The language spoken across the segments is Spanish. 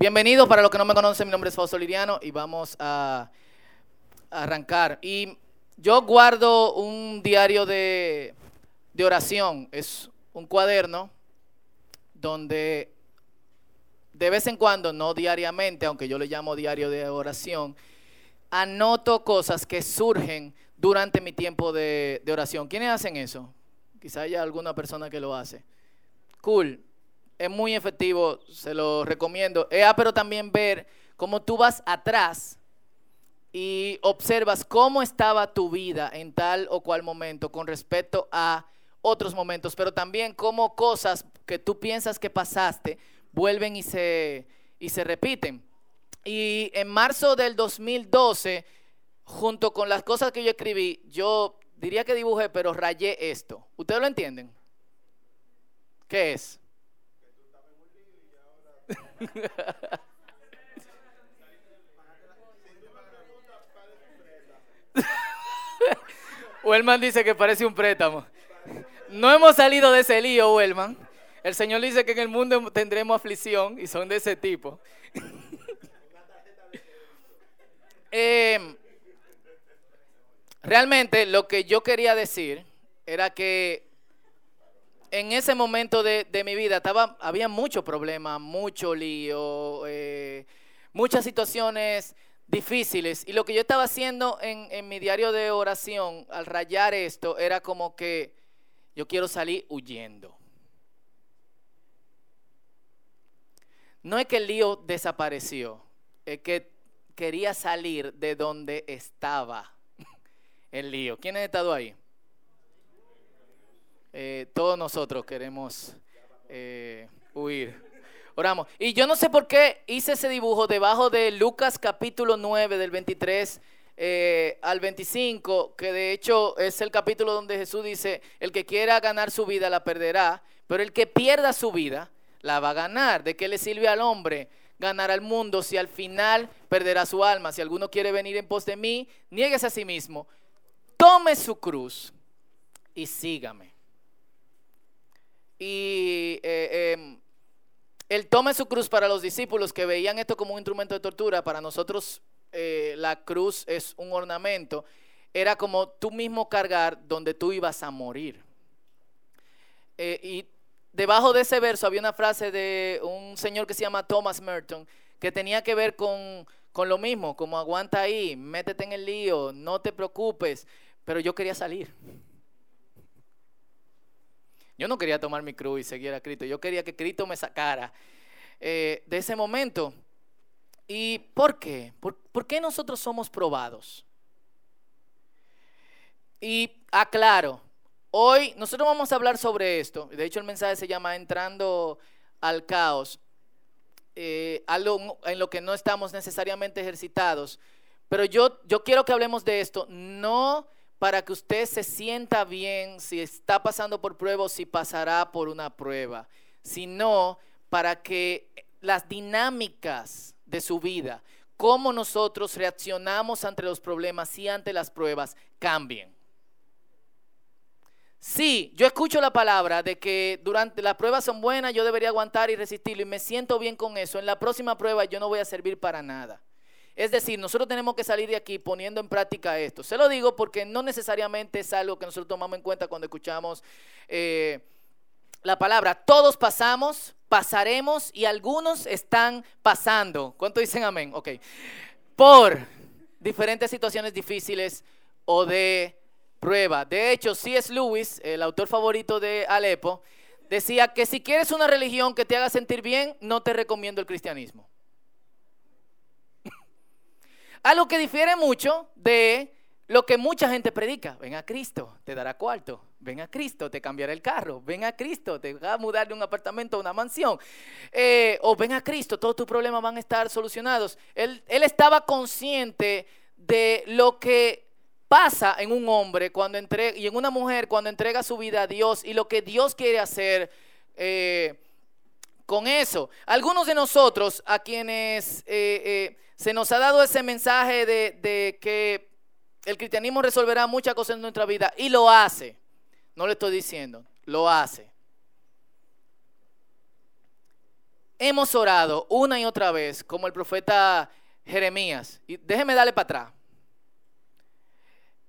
Bienvenidos para los que no me conocen, mi nombre es Fausto Liriano y vamos a arrancar. Y yo guardo un diario de, oración, es un cuaderno donde de vez en cuando, no diariamente, aunque yo le llamo diario de oración, anoto cosas que surgen durante mi tiempo de, de oración. ¿Quiénes hacen eso? Quizá haya alguna persona que lo hace. Cool. Es muy efectivo, se lo recomiendo. Eh, ah, pero también ver cómo tú vas atrás y observas cómo estaba tu vida en tal o cual momento con respecto a otros momentos, pero también cómo cosas que tú piensas que pasaste vuelven y se, y se repiten. Y en marzo del 2012, junto con las cosas que yo escribí, yo diría que dibujé, pero rayé esto. ¿Ustedes lo entienden? ¿Qué es? Wellman dice que parece un préstamo. No hemos salido de ese lío, Wellman. El Señor dice que en el mundo tendremos aflicción y son de ese tipo. Em, realmente lo que yo quería decir era que en ese momento de, mi vida estaba, había mucho problema, mucho lío, eh, muchas situaciones difíciles. Y lo que yo estaba haciendo en, en mi diario de oración al rayar esto era como que yo quiero salir huyendo. No es que el lío desapareció, es que quería salir de donde estaba el lío. ¿Quién ha estado ahí? Eh, todos nosotros queremos eh, huir. Oramos. Y yo no sé por qué hice ese dibujo debajo de Lucas capítulo 9 del 23 eh, al 25, que de hecho es el capítulo donde Jesús dice, el que quiera ganar su vida la perderá, pero el que pierda su vida la va a ganar. ¿De qué le sirve al hombre ganar al mundo si al final perderá su alma? Si alguno quiere venir en pos de mí, nieguese a sí mismo, tome su cruz y sígame. Y eh, em, él tome su cruz para los discípulos que veían esto como un instrumento de tortura, para nosotros eh, la cruz es un ornamento, era como tú mismo cargar donde tú ibas a morir. Eh, y debajo de ese verso había una frase de un señor que se llama Thomas Merton, que tenía que ver con, con lo mismo, como aguanta ahí, métete en el lío, no te preocupes, pero yo quería salir. Yo no quería tomar mi cruz y seguir a Cristo, yo quería que Cristo me sacara eh, de ese momento. ¿Y por qué? ¿Por, ¿Por, qué nosotros somos probados? Y aclaro, Hoy nosotros vamos a hablar sobre esto. De hecho, el mensaje se llama Entrando al caos, eh, algo en lo que no estamos necesariamente ejercitados. Pero yo, yo quiero que hablemos de esto, no para que usted se sienta bien si está pasando por prueba o si pasará por una prueba, sino para que las dinámicas de su vida, cómo nosotros reaccionamos ante los problemas y ante las pruebas, cambien. Sí, yo escucho la palabra de que durante las pruebas son buenas, yo debería aguantar y resistirlo y me siento bien con eso. En la próxima prueba yo no voy a servir para nada. Es decir, nosotros tenemos que salir de aquí poniendo en práctica esto. Se lo digo porque no necesariamente es algo que nosotros tomamos en cuenta cuando escuchamos eh, la palabra. Todos pasamos, pasaremos y algunos están pasando. ¿Cuánto dicen amén? Ok. Por diferentes situaciones difíciles o de prueba. De hecho, C.S. Lewis, el autor favorito de Alepo, decía que si quieres una religión que te haga sentir bien, no te recomiendo el cristianismo. Algo que difiere mucho de lo que mucha gente predica. Ven a Cristo, te dará cuarto. Ven a Cristo, te cambiará el carro. Ven a Cristo, te va a mudar de un apartamento a una mansión. Eh, o ven a Cristo, todos tus problemas van a estar solucionados. Él, estaba consciente de lo que pasa en un hombre cuando entrega, y en una mujer cuando entrega su vida a Dios y lo que Dios quiere hacer eh, con eso. Algunos de nosotros a quienes eh, se nos ha dado ese mensaje de, que el cristianismo resolverá muchas cosas en nuestra vida y lo hace. No le estoy diciendo, lo hace. hemos orado una y otra vez, como el profeta Jeremías. Y déjeme darle para atrás.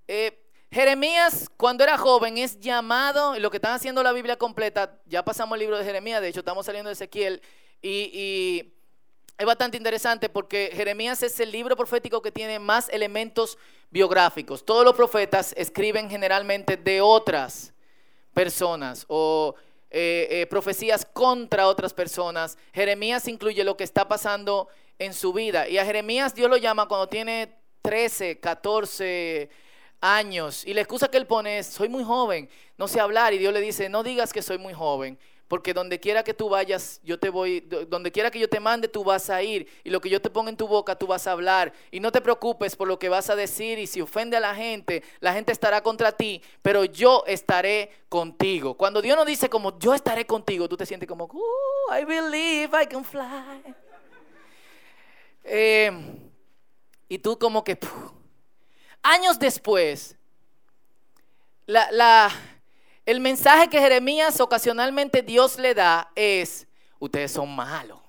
Eh, Jeremías, cuando era joven, es llamado, y lo que están haciendo la Biblia completa, ya pasamos el libro de Jeremías, de hecho estamos saliendo de Ezequiel, y, es bastante interesante porque Jeremías es el libro profético que tiene más elementos biográficos. Todos los profetas escriben generalmente de otras personas o eh, eh, profecías contra otras personas. Jeremías incluye lo que está pasando en su vida. Y a Jeremías Dios lo llama cuando tiene 13, 14 años. Y la excusa que él pone es, soy muy joven, no sé hablar. Y Dios le dice, no digas que soy muy joven, porque donde quiera que tú vayas, yo te voy, donde quiera que yo te mande, tú vas a ir. Y lo que yo te ponga en tu boca, tú vas a hablar. Y no te preocupes por lo que vas a decir. Y si ofende a la gente, la gente estará contra ti, pero yo estaré contigo. Cuando Dios nos dice como, yo estaré contigo, tú te sientes como, I believe I can fly. Eh, y tú como que... Años después, el mensaje que Jeremías ocasionalmente Dios le da es, ustedes son malos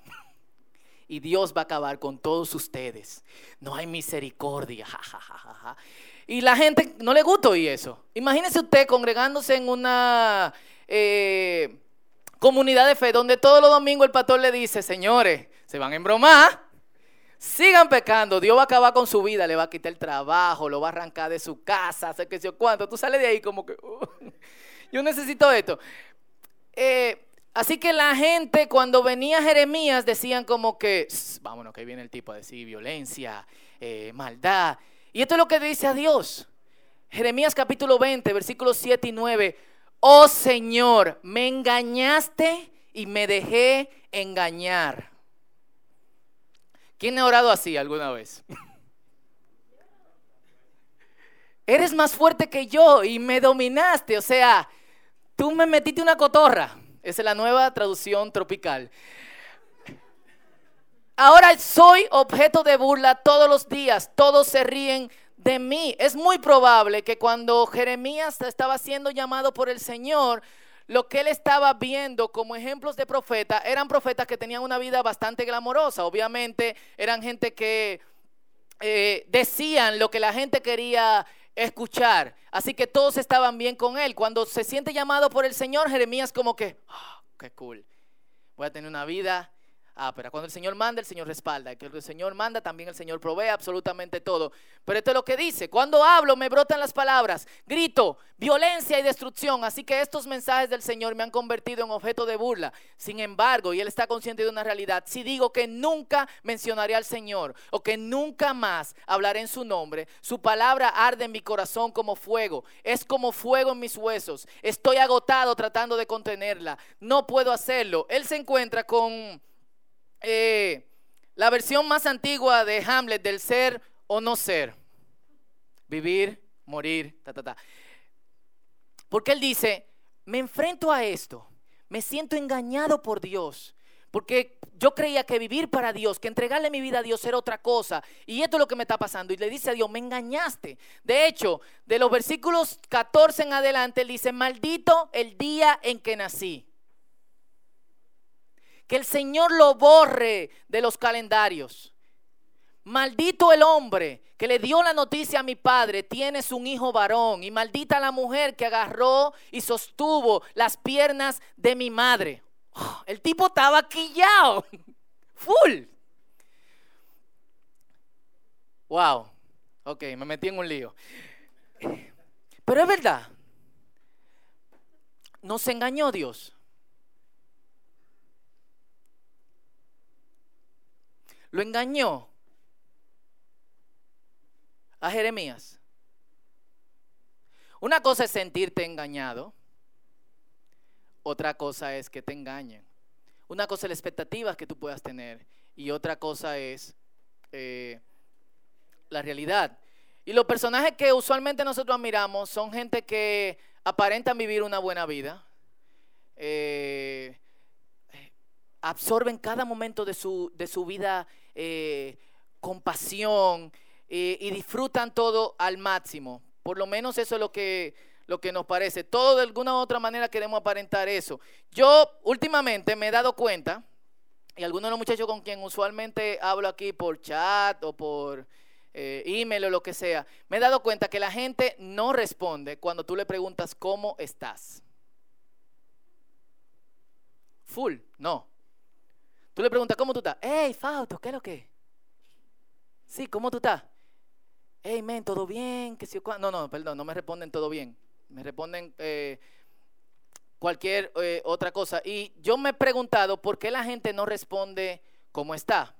y Dios va a acabar con todos ustedes. No hay misericordia. y la gente no le gusta oír eso. Imagínese usted congregándose en una eh, comunidad de fe donde todos los domingos el pastor le dice, señores, se van a embromar. Sigan pecando, Dios va a acabar con su vida, le va a quitar el trabajo, lo va a arrancar de su casa, hacer que yo cuánto. Tú sales de ahí como que, yo necesito esto. Eh, así que la gente cuando venía Jeremías decían como que, vámonos, que viene el tipo a decir violencia, eh, maldad. Y esto es lo que dice a Dios. Jeremías capítulo 20, versículos 7 y 9. Oh Señor, me engañaste y me dejé engañar. ¿Quién ha orado así alguna vez? Eres más fuerte que yo y me dominaste. O sea, tú me metiste una cotorra. Esa es la nueva traducción tropical. Ahora soy objeto de burla todos los días. Todos se ríen de mí. Es muy probable que cuando Jeremías estaba siendo llamado por el Señor, lo que él estaba viendo como ejemplos de profeta eran profetas que tenían una vida bastante glamorosa. Obviamente eran gente que eh, decían lo que la gente quería escuchar. Así que todos estaban bien con él. Cuando se siente llamado por el Señor, Jeremías como que, oh, qué cool. Voy a tener una vida Ah, pero cuando el Señor manda, el Señor respalda. Que el Señor manda, también el Señor provee absolutamente todo. Pero esto es lo que dice. Cuando hablo, me brotan las palabras. Grito, violencia y destrucción. Así que estos mensajes del Señor me han convertido en objeto de burla. Sin embargo, y Él está consciente de una realidad. Si digo que nunca mencionaré al Señor o que nunca más hablaré en su nombre, su palabra arde en mi corazón como fuego. Es como fuego en mis huesos. Estoy agotado tratando de contenerla. No puedo hacerlo. Él se encuentra con eh, la versión más antigua de Hamlet del ser o no ser. Vivir, morir, ta, ta, ta. Porque él dice, me enfrento a esto, me siento engañado por Dios. Porque yo creía que vivir para Dios, que entregarle mi vida a Dios era otra cosa. Y esto es lo que me está pasando. Y le dice a Dios, me engañaste. De hecho, de los versículos 14 en adelante, él dice, maldito el día en que nací. Que el Señor lo borre de los calendarios. Maldito el hombre que le dio la noticia a mi padre, tienes un hijo varón. Y maldita la mujer que agarró y sostuvo las piernas de mi madre. Oh, el tipo estaba quillado. Full. Wow. Ok, me metí en un lío. Pero es verdad. Nos engañó Dios. Lo engañó a Jeremías. Una cosa es sentirte engañado, otra cosa es que te engañen. Una cosa es la expectativa que tú puedas tener y otra cosa es eh, la realidad. Y los personajes que usualmente nosotros admiramos son gente que aparentan vivir una buena vida, eh, absorben cada momento de su, de su vida eh, compasión eh, y disfrutan todo al máximo. Por lo menos eso es lo que, lo que nos parece. Todo de alguna u otra manera queremos aparentar eso. Yo últimamente me he dado cuenta y algunos de los muchachos con quien usualmente hablo aquí por chat o por eh, email o lo que sea, me he dado cuenta que la gente no responde cuando tú le preguntas cómo estás. Full, no. Tú le preguntas, ¿cómo tú estás? Hey, Fausto, ¿qué es lo que? Sí, ¿cómo tú estás? Hey, men, ¿todo bien? ¿Qué si no, no, perdón, no me responden todo bien. Me responden eh, cualquier eh, otra cosa. Y yo me he preguntado por qué la gente no responde cómo está.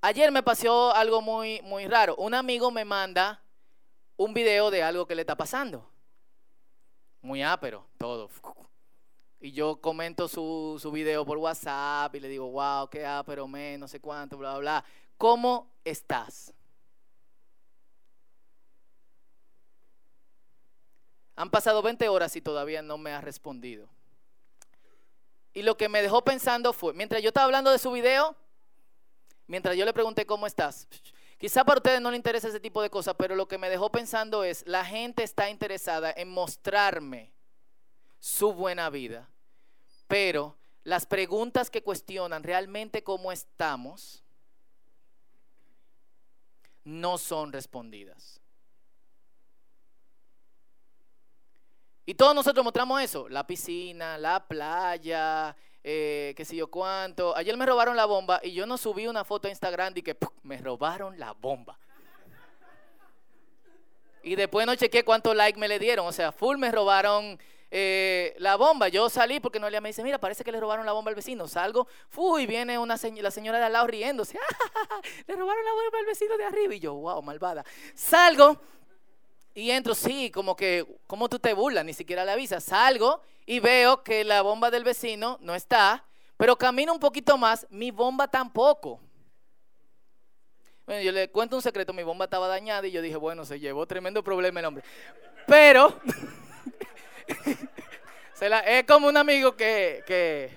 Ayer me pasó algo muy, muy raro. Un amigo me manda un video de algo que le está pasando. Muy ápero, todo. Y yo comento su, su video por WhatsApp y le digo, wow, qué ápero, men, no sé cuánto, bla, bla, bla. ¿Cómo estás? Han pasado 20 horas y todavía no me ha respondido. Y lo que me dejó pensando fue, mientras yo estaba hablando de su video, mientras yo le pregunté cómo estás, quizá para ustedes no le interesa ese tipo de cosas, pero lo que me dejó pensando es, la gente está interesada en mostrarme su buena vida, pero las preguntas que cuestionan realmente cómo estamos no son respondidas. Y todos nosotros mostramos eso, la piscina, la playa, eh, qué sé yo cuánto. Ayer me robaron la bomba y yo no subí una foto a Instagram y que me robaron la bomba. Y después no chequé cuántos likes me le dieron. O sea, full me robaron eh, la bomba. Yo salí porque Noelia me dice, mira, parece que le robaron la bomba al vecino. Salgo, fui, viene una la señora de al lado riéndose. le robaron la bomba al vecino de arriba. Y yo, wow, malvada. Salgo y entro, sí, como que, como tú te burlas? Ni siquiera le avisas. Salgo y veo que la bomba del vecino no está, pero camino un poquito más, mi bomba tampoco. Bueno, yo le cuento un secreto, mi bomba estaba dañada y yo dije, bueno, se llevó tremendo problema el hombre. Pero, es como un amigo que,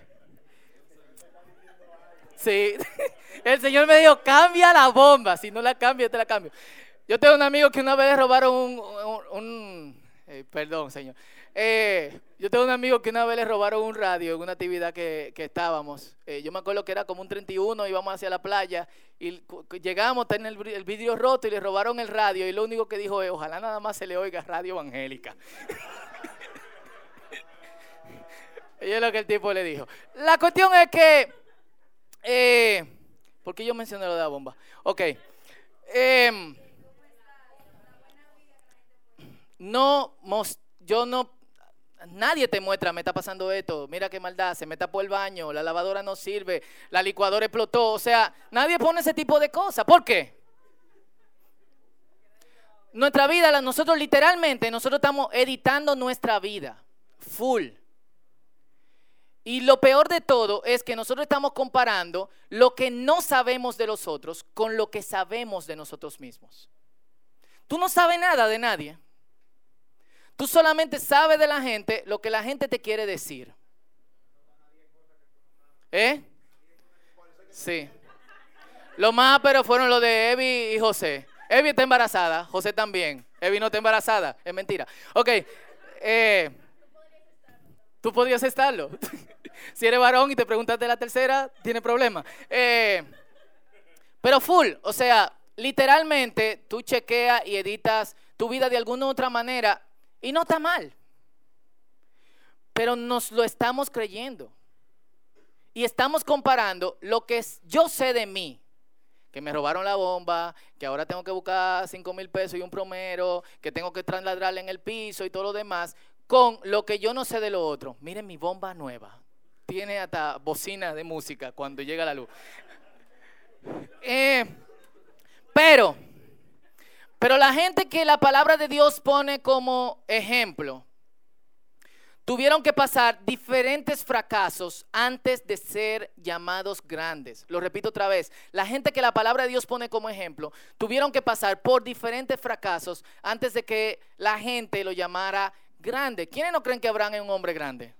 sí, el Señor me dijo, cambia la bomba, si no la cambio, te la cambio. Yo tengo un amigo que una vez robaron un, eh, perdón, señor. Eh, yo tengo un amigo que una vez le robaron un radio en una actividad que, estábamos. Eh, yo me acuerdo que era como un 31, íbamos hacia la playa y llegamos, tener el, el vidrio roto y le robaron el radio y lo único que dijo es, ojalá nada más se le oiga radio evangélica. y es lo que el tipo le dijo. La cuestión es que, eh, ¿por qué yo mencioné lo de la bomba? Ok. Em, no, yo no, nadie te muestra, me está pasando esto, mira qué maldad, se me tapó el baño, la lavadora no sirve, la licuadora explotó, o sea, nadie pone ese tipo de cosas. ¿Por qué? Nuestra vida, nosotros literalmente, nosotros estamos editando nuestra vida, full. Y lo peor de todo es que nosotros estamos comparando lo que no sabemos de los otros con lo que sabemos de nosotros mismos. Tú no sabes nada de nadie. Tú solamente sabes de la gente lo que la gente te quiere decir. ¿Eh? Sí. Lo más pero fueron los de Evi y José. Evi está embarazada, José también. Evi no está embarazada, es mentira. Ok, eh, tú podrías estarlo. si eres varón y te preguntas de la tercera, tiene problema. Eh, pero full, o sea, literalmente tú chequeas y editas tu vida de alguna u otra manera y no está mal. Pero nos lo estamos creyendo. Y estamos comparando lo que yo sé de mí. Que me robaron la bomba, que ahora tengo que buscar 5 mil pesos y un promero, que tengo que trasladarle en el piso y todo lo demás, con lo que yo no sé de lo otro. Miren mi bomba nueva. Tiene hasta bocina de música cuando llega la luz. Eh, pero pero la gente que la palabra de Dios pone como ejemplo, tuvieron que pasar diferentes fracasos antes de ser llamados grandes. Lo repito otra vez, la gente que la palabra de Dios pone como ejemplo, tuvieron que pasar por diferentes fracasos antes de que la gente lo llamara grande. ¿Quiénes no creen que Abraham es un hombre grande?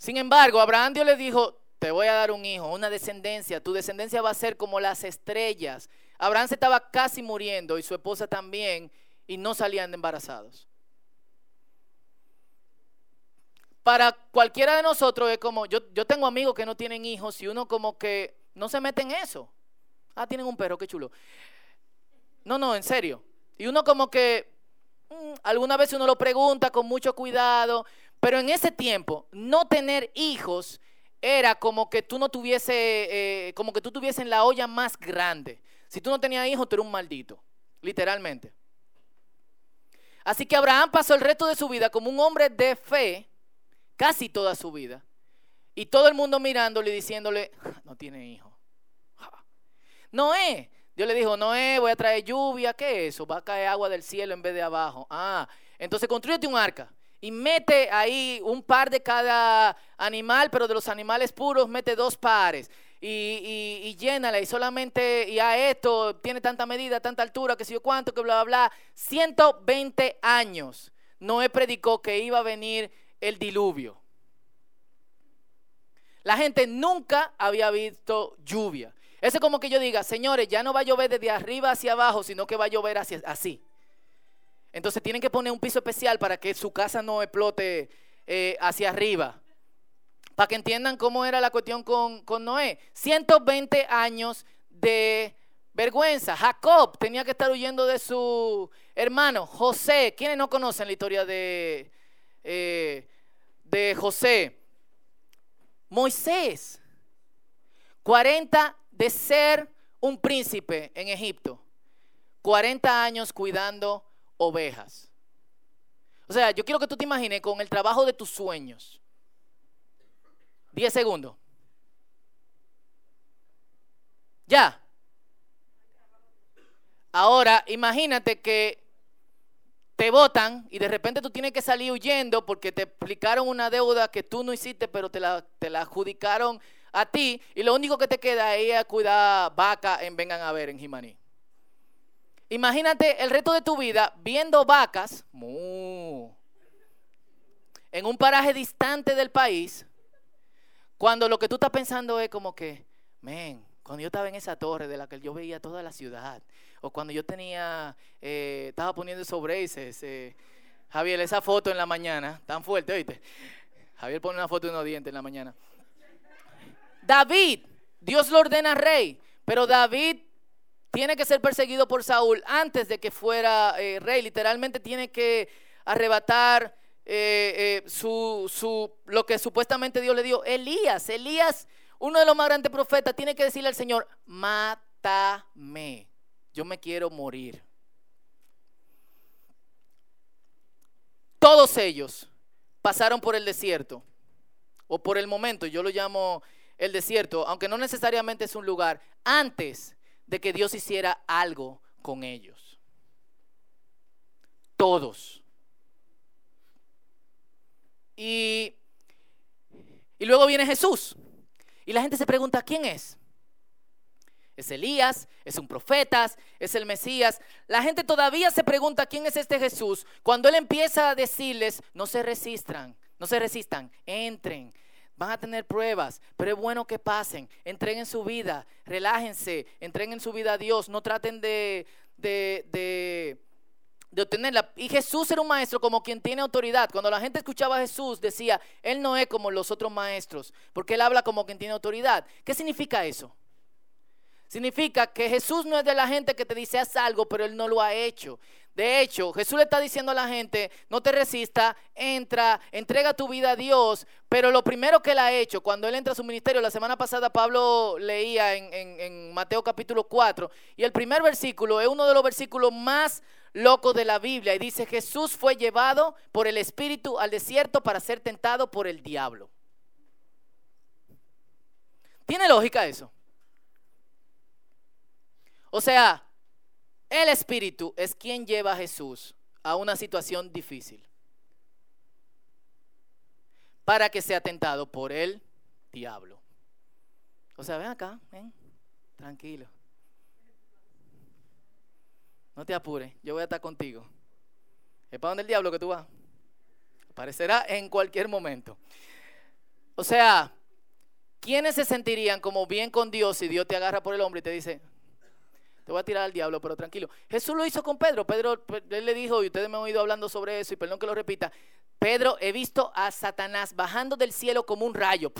Sin embargo, Abraham Dios le dijo, te voy a dar un hijo, una descendencia, tu descendencia va a ser como las estrellas Abraham se estaba casi muriendo y su esposa también y no salían embarazados. para cualquiera de nosotros es como, yo, yo tengo amigos que no tienen hijos y uno como que no se mete en eso. Ah, tienen un perro, qué chulo. No, no, en serio. Y uno como que, mm, alguna vez uno lo pregunta con mucho cuidado, pero en ese tiempo, no tener hijos era como que tú no tuviese, eh, como que tú tuviese la olla más grande. Si tú no tenías hijos, tú eras un maldito, literalmente. Así que Abraham pasó el resto de su vida como un hombre de fe, casi toda su vida. Y todo el mundo mirándole y diciéndole, no tiene hijo. Noé, Dios le dijo, Noé, voy a traer lluvia, ¿qué es eso? Va a caer agua del cielo en vez de abajo. Ah, entonces construyete un arca y mete ahí un par de cada animal, pero de los animales puros mete dos pares. Y, y, llénala y solamente, y a esto tiene tanta medida, tanta altura, que sé yo cuánto, que bla, bla, bla. 120 años Noé predicó que iba a venir el diluvio. La gente nunca había visto lluvia. Eso es como que yo diga, señores, ya no va a llover desde arriba hacia abajo, sino que va a llover hacia, así. Entonces tienen que poner un piso especial para que su casa no explote eh, hacia arriba. Para que entiendan cómo era la cuestión con, con Noé. 120 años de vergüenza. Jacob tenía que estar huyendo de su hermano. José, ¿quiénes no conocen la historia de, eh, de José? Moisés, 40 de ser un príncipe en Egipto, 40 años cuidando ovejas. O sea, yo quiero que tú te imagines con el trabajo de tus sueños. 10 segundos. Ya. Ahora, imagínate que te votan y de repente tú tienes que salir huyendo porque te explicaron una deuda que tú no hiciste, pero te la, te la adjudicaron a ti y lo único que te queda es cuidar vaca en Vengan a ver en Jimaní. Imagínate el resto de tu vida viendo vacas en un paraje distante del país, cuando lo que tú estás pensando es como que, men, cuando yo estaba en esa torre de la que yo veía toda la ciudad, o cuando yo tenía, eh, estaba poniendo esos braces, eh, Javier, esa foto en la mañana, tan fuerte, oíste. Javier pone una foto de unos dientes en la mañana. David, Dios lo ordena rey, pero David tiene que ser perseguido por Saúl antes de que fuera eh, rey. Literalmente tiene que arrebatar eh, eh, su, su, lo que supuestamente Dios le dio. Elías, Elías, uno de los más grandes profetas, tiene que decirle al Señor, mátame, yo me quiero morir. Todos ellos pasaron por el desierto, o por el momento, yo lo llamo el desierto, aunque no necesariamente es un lugar, antes de que Dios hiciera algo con ellos. Todos. Y, y luego viene Jesús. Y la gente se pregunta, ¿quién es? ¿Es Elías? ¿Es un profeta? ¿Es el Mesías? La gente todavía se pregunta, ¿quién es este Jesús? Cuando Él empieza a decirles, no se resistan, no se resistan, entren, Van a tener pruebas, pero es bueno que pasen. Entreguen su vida, relájense, entreguen su vida a Dios. No traten de, de, de, de obtenerla. Y Jesús era un maestro como quien tiene autoridad. Cuando la gente escuchaba a Jesús, decía, Él no es como los otros maestros, porque Él habla como quien tiene autoridad. ¿Qué significa eso? Significa que Jesús no es de la gente que te dice haz algo, pero Él no lo ha hecho. De hecho, Jesús le está diciendo a la gente, no te resista, entra, entrega tu vida a Dios. Pero lo primero que Él ha hecho, cuando Él entra a su ministerio, la semana pasada Pablo leía en, en Mateo capítulo 4, y el primer versículo es uno de los versículos más locos de la Biblia, y dice, Jesús fue llevado por el Espíritu al desierto para ser tentado por el diablo. ¿Tiene lógica eso? O sea, el Espíritu es quien lleva a Jesús a una situación difícil para que sea tentado por el diablo. O sea, ven acá, ven, tranquilo. No te apures, yo voy a estar contigo. ¿Es para donde el diablo que tú vas? Aparecerá en cualquier momento. O sea, ¿quiénes se sentirían como bien con Dios si Dios te agarra por el hombre y te dice, te voy a tirar al diablo, pero tranquilo. Jesús lo hizo con Pedro. Pedro, él le dijo, y ustedes me han oído hablando sobre eso, y perdón que lo repita, Pedro, he visto a Satanás bajando del cielo como un rayo.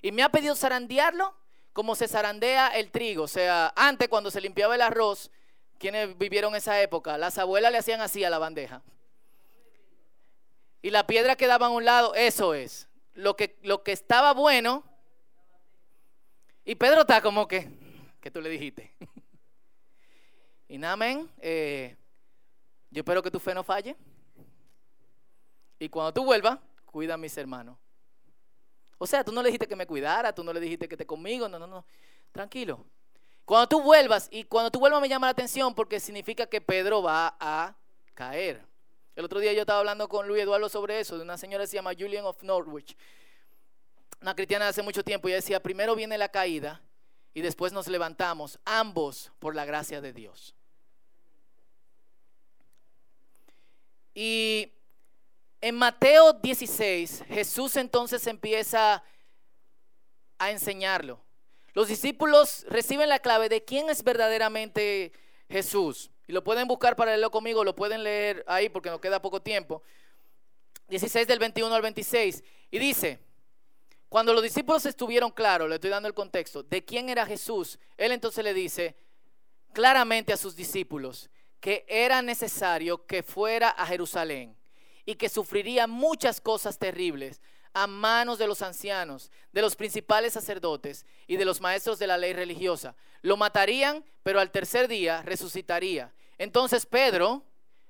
Y me ha pedido zarandearlo como se zarandea el trigo. O sea, antes cuando se limpiaba el arroz, quienes vivieron esa época, las abuelas le hacían así a la bandeja. Y la piedra quedaba a un lado, eso es. Lo que, lo que estaba bueno. Y Pedro está como que, que tú le dijiste. y nada, amén. Eh, yo espero que tu fe no falle. Y cuando tú vuelvas, cuida a mis hermanos. O sea, tú no le dijiste que me cuidara, tú no le dijiste que esté conmigo, no, no, no. Tranquilo. Cuando tú vuelvas, y cuando tú vuelvas me llama la atención porque significa que Pedro va a caer. El otro día yo estaba hablando con Luis Eduardo sobre eso, de una señora que se llama Julian of Norwich, una cristiana de hace mucho tiempo, y decía, primero viene la caída y después nos levantamos, ambos por la gracia de Dios. Y en Mateo 16, Jesús entonces empieza a enseñarlo. Los discípulos reciben la clave de quién es verdaderamente Jesús. Y lo pueden buscar para leerlo conmigo, lo pueden leer ahí porque nos queda poco tiempo. 16 del 21 al 26. Y dice, cuando los discípulos estuvieron claros, le estoy dando el contexto, de quién era Jesús, él entonces le dice claramente a sus discípulos que era necesario que fuera a Jerusalén y que sufriría muchas cosas terribles a manos de los ancianos, de los principales sacerdotes y de los maestros de la ley religiosa. Lo matarían, pero al tercer día resucitaría. Entonces Pedro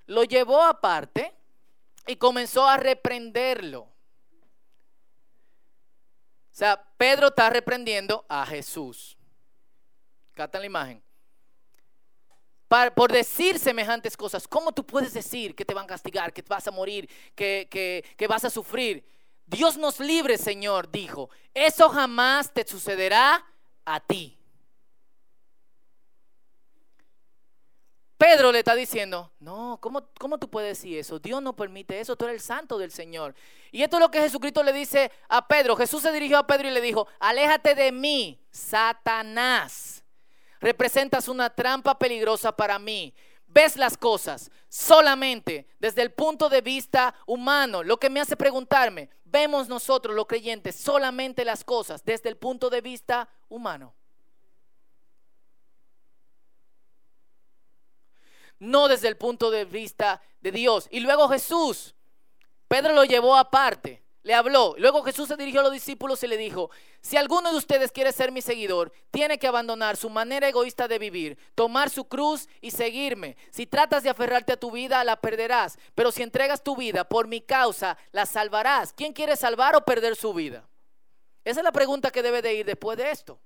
lo llevó aparte y comenzó a reprenderlo. O sea, Pedro está reprendiendo a Jesús. Catan la imagen por decir semejantes cosas. ¿Cómo tú puedes decir que te van a castigar, que vas a morir, que, que vas a sufrir? Dios nos libre, Señor, dijo. Eso jamás te sucederá a ti. Pedro le está diciendo, no, ¿cómo, ¿cómo, tú puedes decir eso? Dios no permite eso, tú eres el santo del Señor. Y esto es lo que Jesucristo le dice a Pedro. Jesús se dirigió a Pedro y le dijo, aléjate de mí, Satanás representas una trampa peligrosa para mí. Ves las cosas solamente desde el punto de vista humano, lo que me hace preguntarme, vemos nosotros los creyentes solamente las cosas desde el punto de vista humano. No desde el punto de vista de Dios. Y luego Jesús, Pedro lo llevó aparte le habló. Luego Jesús se dirigió a los discípulos y le dijo, si alguno de ustedes quiere ser mi seguidor, tiene que abandonar su manera egoísta de vivir, tomar su cruz y seguirme. Si tratas de aferrarte a tu vida, la perderás, pero si entregas tu vida por mi causa, la salvarás. ¿Quién quiere salvar o perder su vida? Esa es la pregunta que debe de ir después de esto.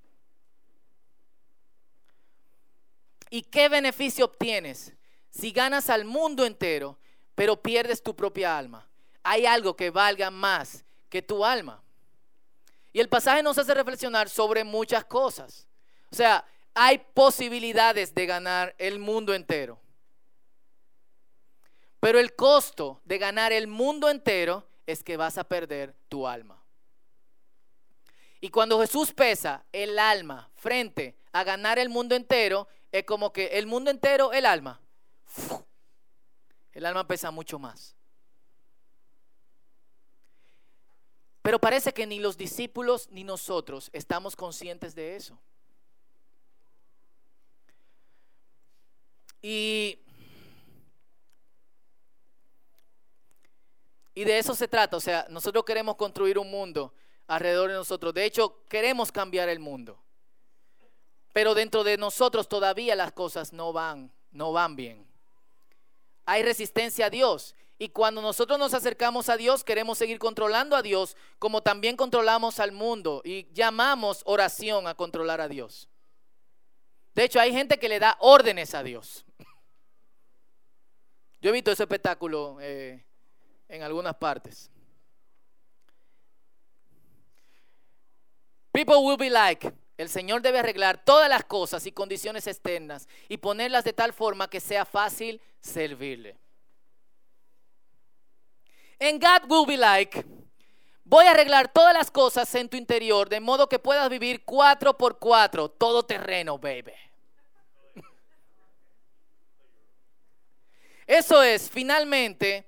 ¿Y qué beneficio obtienes si ganas al mundo entero, pero pierdes tu propia alma? Hay algo que valga más que tu alma. Y el pasaje nos hace reflexionar sobre muchas cosas. O sea, hay posibilidades de ganar el mundo entero. Pero el costo de ganar el mundo entero es que vas a perder tu alma. Y cuando Jesús pesa el alma frente a ganar el mundo entero, es como que el mundo entero, el alma. El alma pesa mucho más. Pero parece que ni los discípulos ni nosotros estamos conscientes de eso. Y, y de eso se trata. O sea, nosotros queremos construir un mundo alrededor de nosotros. De hecho, queremos cambiar el mundo. Pero dentro de nosotros todavía las cosas no van, no van bien. Hay resistencia a Dios. Y cuando nosotros nos acercamos a Dios, queremos seguir controlando a Dios, como también controlamos al mundo. Y llamamos oración a controlar a Dios. De hecho, hay gente que le da órdenes a Dios. Yo he visto ese espectáculo eh, en algunas partes. People will be like, el Señor debe arreglar todas las cosas y condiciones externas y ponerlas de tal forma que sea fácil servirle. And God will be like, voy a arreglar todas las cosas en tu interior de modo que puedas vivir cuatro por cuatro, todo terreno, baby. Eso es finalmente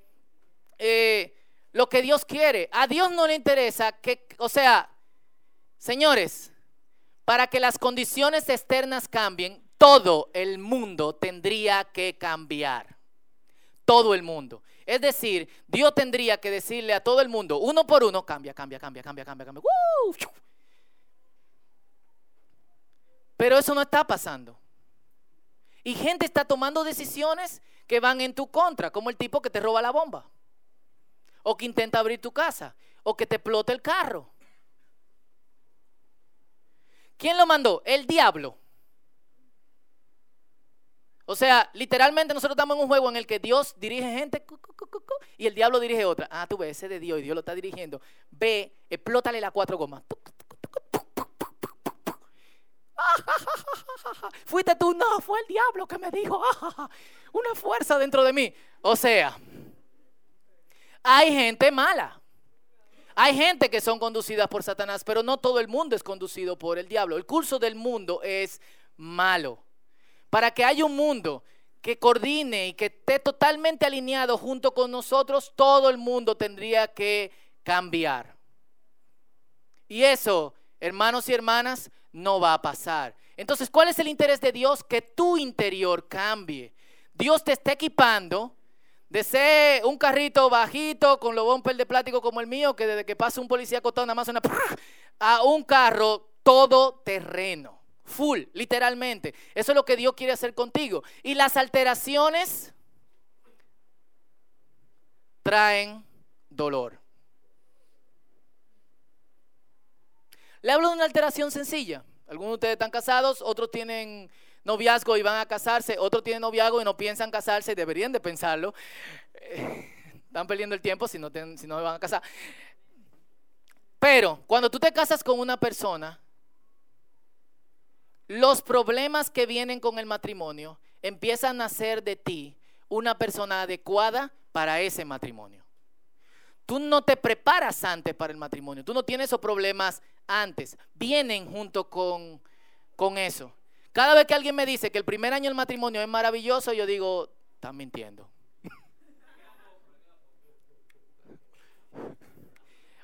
eh, lo que Dios quiere. A Dios no le interesa que, o sea, señores, para que las condiciones externas cambien, todo el mundo tendría que cambiar. Todo el mundo. Es decir, Dios tendría que decirle a todo el mundo, uno por uno, cambia, cambia, cambia, cambia, cambia, cambia. Pero eso no está pasando. Y gente está tomando decisiones que van en tu contra, como el tipo que te roba la bomba, o que intenta abrir tu casa, o que te explota el carro. ¿Quién lo mandó? El diablo. O sea, literalmente nosotros estamos en un juego en el que Dios dirige gente y el diablo dirige otra. Ah, tú ves, ese de Dios y Dios lo está dirigiendo. Ve, explótale las cuatro gomas. Fuiste tú, no, fue el diablo que me dijo, una fuerza dentro de mí. O sea, hay gente mala. Hay gente que son conducidas por Satanás, pero no todo el mundo es conducido por el diablo. El curso del mundo es malo. Para que haya un mundo que coordine y que esté totalmente alineado junto con nosotros, todo el mundo tendría que cambiar. Y eso, hermanos y hermanas, no va a pasar. Entonces, ¿cuál es el interés de Dios? Que tu interior cambie. Dios te está equipando de ser un carrito bajito con los bumper de plástico como el mío, que desde que pasa un policía acostado nada más una a un carro todo terreno, full, literalmente. Eso es lo que Dios quiere hacer contigo. Y las alteraciones traen dolor. Le hablo de una alteración sencilla. Algunos de ustedes están casados, otros tienen noviazgo y van a casarse, otros tienen noviazgo y no piensan casarse, deberían de pensarlo. Eh, están perdiendo el tiempo si no, si no van a casar. Pero cuando tú te casas con una persona, los problemas que vienen con el matrimonio empiezan a ser de ti una persona adecuada para ese matrimonio. Tú no te preparas antes para el matrimonio, tú no tienes esos problemas antes, vienen junto con, con eso. Cada vez que alguien me dice que el primer año del matrimonio es maravilloso, yo digo, están mintiendo.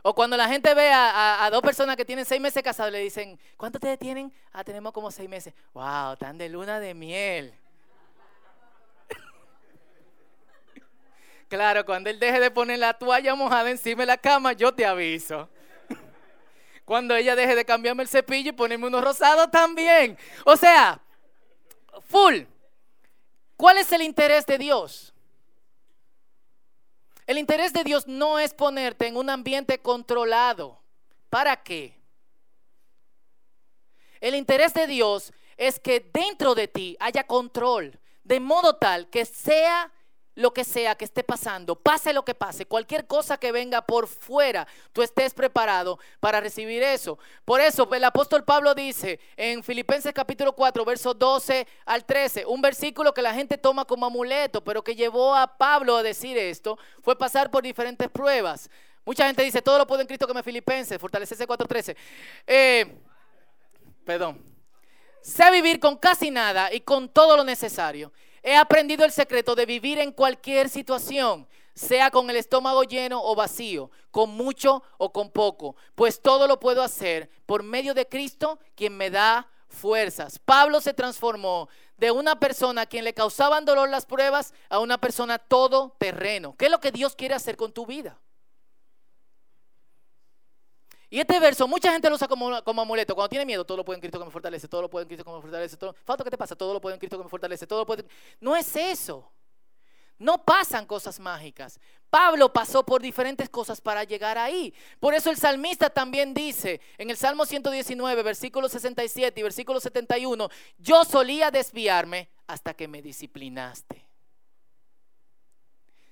O cuando la gente ve a, dos personas que tienen seis meses casados, le dicen, ¿cuánto ustedes tienen? Ah, tenemos como seis meses. Wow, están de luna de miel. claro, cuando él deje de poner la toalla mojada encima de la cama, yo te aviso. Cuando ella deje de cambiarme el cepillo y ponerme unos rosados también. O sea, full. ¿Cuál es el interés de Dios? El interés de Dios no es ponerte en un ambiente controlado. ¿Para qué? El interés de Dios es que dentro de ti haya control, de modo tal que sea lo que sea que esté pasando, pase lo que pase, cualquier cosa que venga por fuera, tú estés preparado para recibir eso. Por eso el apóstol Pablo dice en Filipenses capítulo 4, versos 12 al 13, un versículo que la gente toma como amuleto, pero que llevó a Pablo a decir esto, fue pasar por diferentes pruebas. Mucha gente dice, todo lo puedo en Cristo que me Filipenses, fortalecerse 4.13. Eh, perdón. Sé vivir con casi nada y con todo lo necesario He aprendido el secreto de vivir en cualquier situación, sea con el estómago lleno o vacío, con mucho o con poco, pues todo lo puedo hacer por medio de Cristo, quien me da fuerzas. Pablo se transformó de una persona a quien le causaban dolor las pruebas a una persona todo terreno. ¿Qué es lo que Dios quiere hacer con tu vida? Y este verso, mucha gente lo usa como, amuleto. Cuando tiene miedo, todo lo puede en Cristo que me fortalece, todo lo puede en Cristo que me fortalece. Todo, Falta, ¿qué te pasa? Todo lo puede en Cristo que me fortalece, todo lo puede. No es eso. No pasan cosas mágicas. Pablo pasó por diferentes cosas para llegar ahí. Por eso el salmista también dice en el Salmo 119, versículo 67 y versículo 71, yo solía desviarme hasta que me disciplinaste.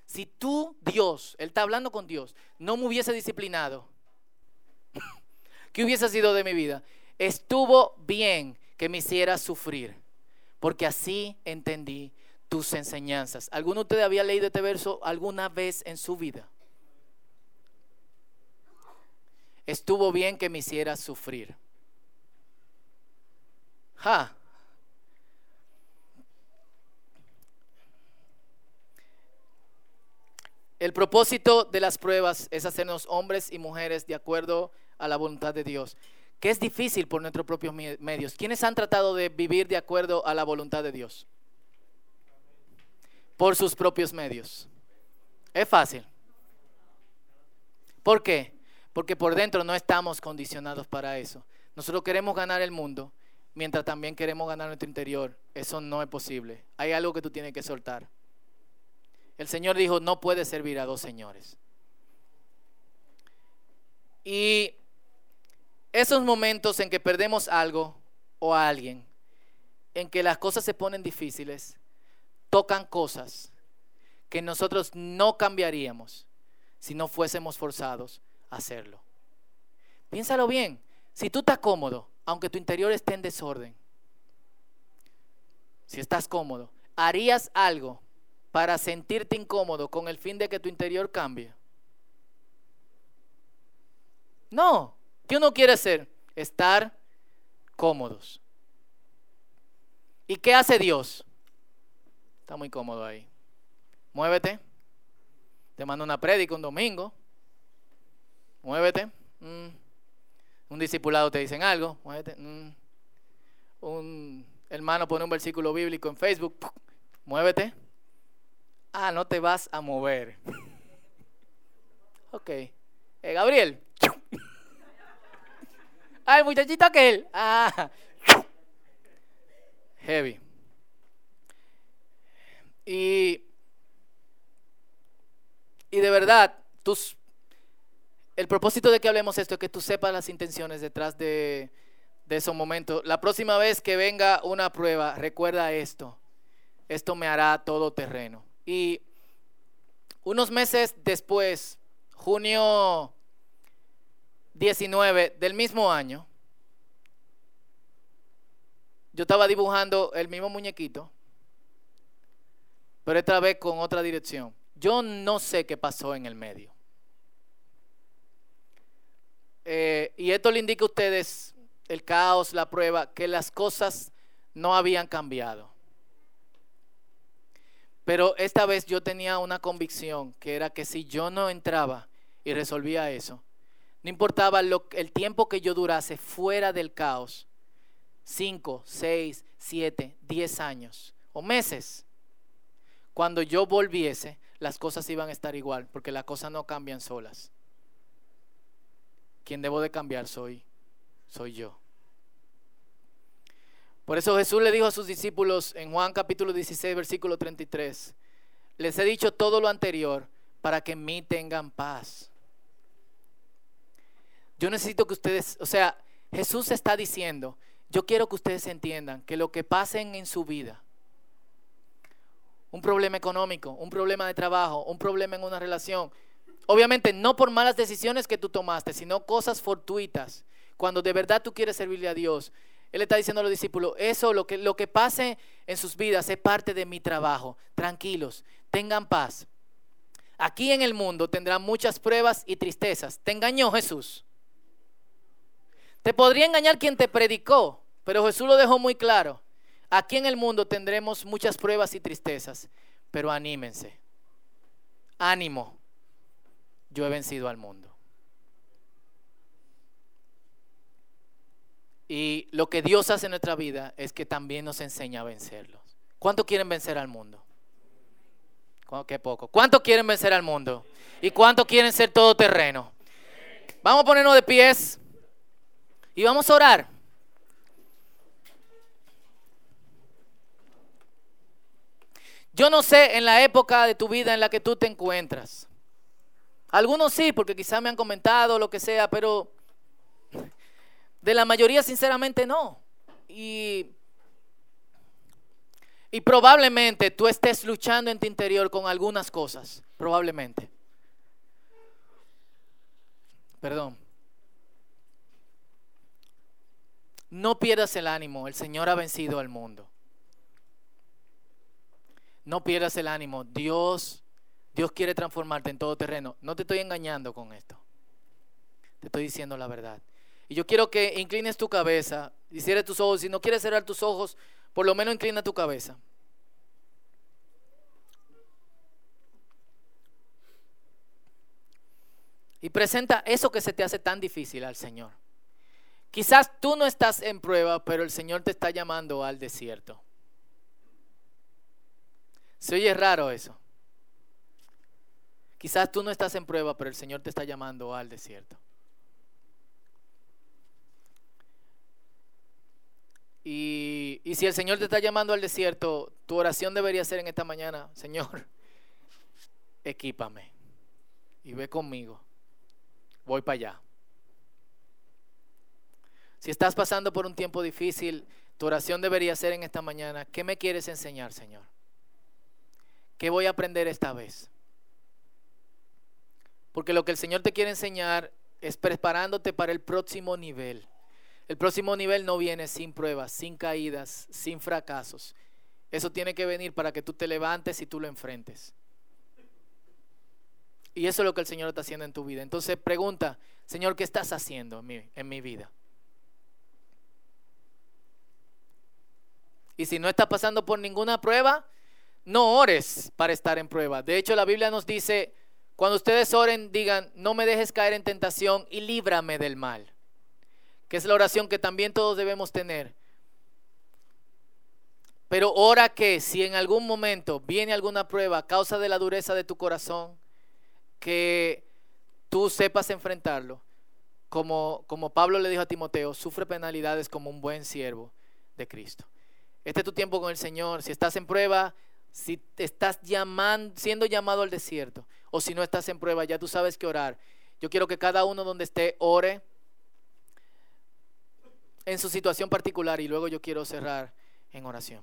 Si tú, Dios, él está hablando con Dios, no me hubiese disciplinado, ¿Qué hubiese sido de mi vida? Estuvo bien que me hiciera sufrir, porque así entendí tus enseñanzas. ¿Alguno de ustedes había leído este verso alguna vez en su vida? Estuvo bien que me hiciera sufrir. Ja. El propósito de las pruebas es hacernos hombres y mujeres de acuerdo a la voluntad de Dios, que es difícil por nuestros propios medios. ¿Quiénes han tratado de vivir de acuerdo a la voluntad de Dios? Por sus propios medios. Es fácil. ¿Por qué? Porque por dentro no estamos condicionados para eso. Nosotros queremos ganar el mundo, mientras también queremos ganar nuestro interior. Eso no es posible. Hay algo que tú tienes que soltar. El Señor dijo, no puede servir a dos señores. Y esos momentos en que perdemos algo o a alguien, en que las cosas se ponen difíciles, tocan cosas que nosotros no cambiaríamos si no fuésemos forzados a hacerlo. Piénsalo bien, si tú estás cómodo, aunque tu interior esté en desorden, si estás cómodo, harías algo para sentirte incómodo con el fin de que tu interior cambie? No, ¿qué uno quiere hacer? Estar cómodos. ¿Y qué hace Dios? Está muy cómodo ahí. Muévete. Te mando una prédica un domingo. Muévete. Mm. Un discipulado te dicen algo. Muévete. Mm. Un hermano pone un versículo bíblico en Facebook. Muévete. Ah, no te vas a mover. ok. Eh, Gabriel. ah, el muchachito aquel. Ah. Heavy. Y, y de verdad, tus, el propósito de que hablemos esto es que tú sepas las intenciones detrás de, de esos momentos. La próxima vez que venga una prueba, recuerda esto. Esto me hará todo terreno. Y unos meses después, junio 19 del mismo año, yo estaba dibujando el mismo muñequito, pero esta vez con otra dirección. Yo no sé qué pasó en el medio. Eh, y esto le indica a ustedes el caos, la prueba, que las cosas no habían cambiado. Pero esta vez yo tenía una convicción que era que si yo no entraba y resolvía eso, no importaba lo, el tiempo que yo durase fuera del caos, cinco, seis, siete, diez años o meses, cuando yo volviese, las cosas iban a estar igual, porque las cosas no cambian solas. Quien debo de cambiar soy, soy yo. Por eso Jesús le dijo a sus discípulos en Juan capítulo 16, versículo 33, les he dicho todo lo anterior para que en mí tengan paz. Yo necesito que ustedes, o sea, Jesús está diciendo, yo quiero que ustedes entiendan que lo que pasen en su vida, un problema económico, un problema de trabajo, un problema en una relación, obviamente no por malas decisiones que tú tomaste, sino cosas fortuitas, cuando de verdad tú quieres servirle a Dios, él está diciendo a los discípulos, eso, lo que, lo que pase en sus vidas es parte de mi trabajo. Tranquilos, tengan paz. Aquí en el mundo tendrán muchas pruebas y tristezas. Te engañó Jesús. Te podría engañar quien te predicó, pero Jesús lo dejó muy claro. Aquí en el mundo tendremos muchas pruebas y tristezas, pero anímense. Ánimo. Yo he vencido al mundo. Y lo que Dios hace en nuestra vida es que también nos enseña a vencerlos. ¿Cuánto quieren vencer al mundo? Qué poco. ¿Cuánto quieren vencer al mundo? ¿Y cuánto quieren ser todoterreno? Vamos a ponernos de pies y vamos a orar. Yo no sé en la época de tu vida en la que tú te encuentras. Algunos sí, porque quizás me han comentado lo que sea, pero de la mayoría, sinceramente, no. Y, y probablemente tú estés luchando en tu interior con algunas cosas. Probablemente. Perdón. No pierdas el ánimo. El Señor ha vencido al mundo. No pierdas el ánimo. Dios, Dios quiere transformarte en todo terreno. No te estoy engañando con esto. Te estoy diciendo la verdad. Y yo quiero que inclines tu cabeza y cierres tus ojos. Si no quieres cerrar tus ojos, por lo menos inclina tu cabeza. Y presenta eso que se te hace tan difícil al Señor. Quizás tú no estás en prueba, pero el Señor te está llamando al desierto. Se oye raro eso. Quizás tú no estás en prueba, pero el Señor te está llamando al desierto. Y, si el Señor te está llamando al desierto, tu oración debería ser en esta mañana, Señor, equípame y ve conmigo. Voy para allá. Si estás pasando por un tiempo difícil, tu oración debería ser en esta mañana, ¿qué me quieres enseñar, Señor? ¿Qué voy a aprender esta vez? Porque lo que el Señor te quiere enseñar es preparándote para el próximo nivel. El próximo nivel no viene sin pruebas, sin caídas, sin fracasos. Eso tiene que venir para que tú te levantes y tú lo enfrentes. Y eso es lo que el Señor está haciendo en tu vida. Entonces pregunta, Señor, ¿qué estás haciendo en mi, en mi vida? Y si no estás pasando por ninguna prueba, no ores para estar en prueba. De hecho, la Biblia nos dice, cuando ustedes oren, digan, no me dejes caer en tentación y líbrame del mal. Que es la oración que también todos debemos tener. Pero ora que si en algún momento viene alguna prueba a causa de la dureza de tu corazón, que tú sepas enfrentarlo. Como, como Pablo le dijo a Timoteo, sufre penalidades como un buen siervo de Cristo. Este es tu tiempo con el Señor. Si estás en prueba, si estás llamando, siendo llamado al desierto, o si no estás en prueba, ya tú sabes que orar. Yo quiero que cada uno donde esté ore en su situación particular y luego yo quiero cerrar en oración.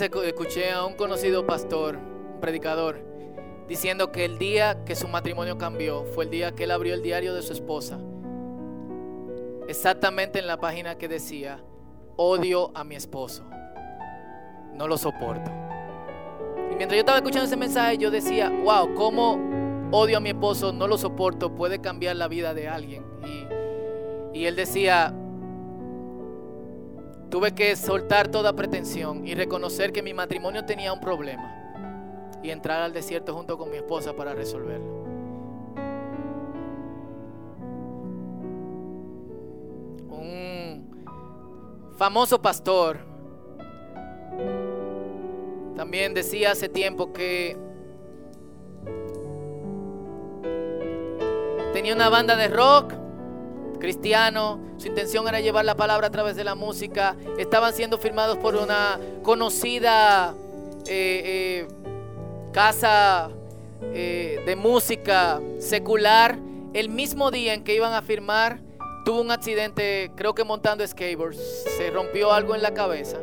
Escuché a un conocido pastor, un predicador, diciendo que el día que su matrimonio cambió fue el día que él abrió el diario de su esposa. Exactamente en la página que decía, odio a mi esposo, no lo soporto. Y mientras yo estaba escuchando ese mensaje, yo decía, wow, cómo odio a mi esposo, no lo soporto, puede cambiar la vida de alguien. Y él decía, Tuve que soltar toda pretensión y reconocer que mi matrimonio tenía un problema y entrar al desierto junto con mi esposa para resolverlo. Un famoso pastor también decía hace tiempo que tenía una banda de rock cristiano, su intención era llevar la palabra a través de la música, estaban siendo firmados por una conocida eh, eh, casa eh, de música secular. El mismo día en que iban a firmar, tuvo un accidente, creo que montando skateboards, se rompió algo en la cabeza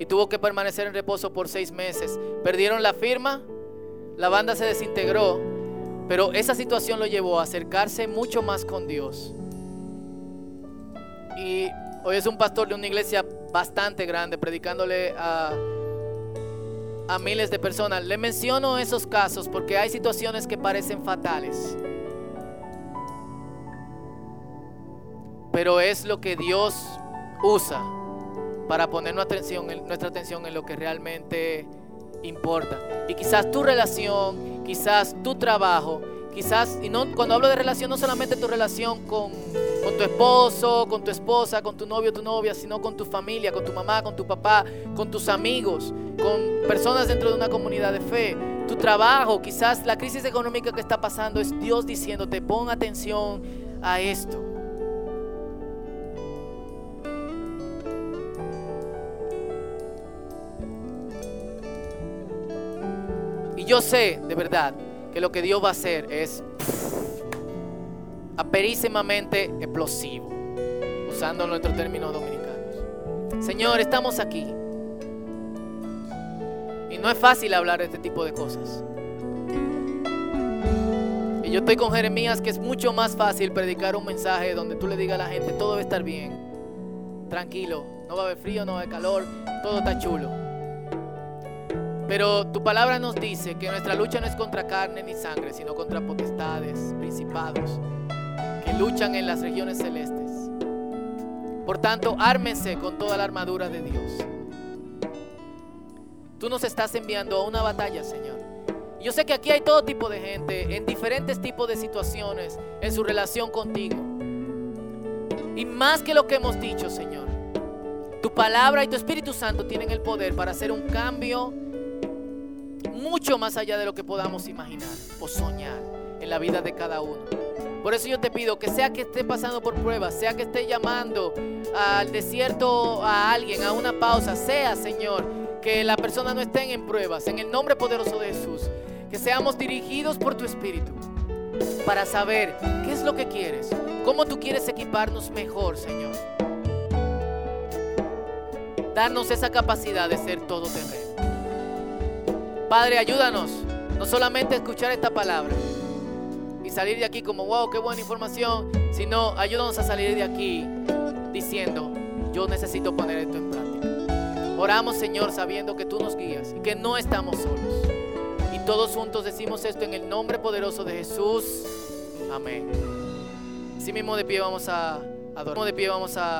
y tuvo que permanecer en reposo por seis meses. Perdieron la firma, la banda se desintegró, pero esa situación lo llevó a acercarse mucho más con Dios y hoy es un pastor de una iglesia bastante grande, predicándole a, a miles de personas. Le menciono esos casos porque hay situaciones que parecen fatales. Pero es lo que Dios usa para poner nuestra atención, nuestra atención en lo que realmente importa. Y quizás tu relación, quizás tu trabajo, quizás, y no, cuando hablo de relación, no solamente tu relación con con tu esposo, con tu esposa, con tu novio, tu novia, sino con tu familia, con tu mamá, con tu papá, con tus amigos, con personas dentro de una comunidad de fe. Tu trabajo, quizás la crisis económica que está pasando es Dios diciéndote, pon atención a esto. yo sé de verdad que lo que Dios va a hacer es aperísimamente explosivo, usando nuestros términos dominicanos. Señor, estamos aquí. Y no es fácil hablar de este tipo de cosas. Y yo estoy con Jeremías que es mucho más fácil predicar un mensaje donde tú le digas a la gente, todo va a estar bien, tranquilo, no va a haber frío, no va a haber calor, todo está chulo. Pero tu palabra nos dice que nuestra lucha no es contra carne ni sangre, sino contra potestades, principados, que luchan en las regiones celestes. Por tanto, ármense con toda la armadura de Dios. Tú nos estás enviando a una batalla, Señor. Yo sé que aquí hay todo tipo de gente, en diferentes tipos de situaciones, en su relación contigo. Y más que lo que hemos dicho, Señor, tu palabra y tu Espíritu Santo tienen el poder para hacer un cambio mucho más allá de lo que podamos imaginar o soñar en la vida de cada uno. Por eso yo te pido que sea que esté pasando por pruebas, sea que esté llamando al desierto a alguien, a una pausa, sea, Señor, que la persona no esté en pruebas, en el nombre poderoso de Jesús, que seamos dirigidos por tu Espíritu para saber qué es lo que quieres, cómo tú quieres equiparnos mejor, Señor. Darnos esa capacidad de ser todo terreno. Padre, ayúdanos no solamente a escuchar esta palabra salir de aquí como, wow, qué buena información, sino ayúdanos a salir de aquí diciendo, yo necesito poner esto en práctica. Oramos, Señor, sabiendo que tú nos guías y que no estamos solos. Y todos juntos decimos esto en el nombre poderoso de Jesús. Amén. Así mismo de pie vamos a adorar. De pie vamos a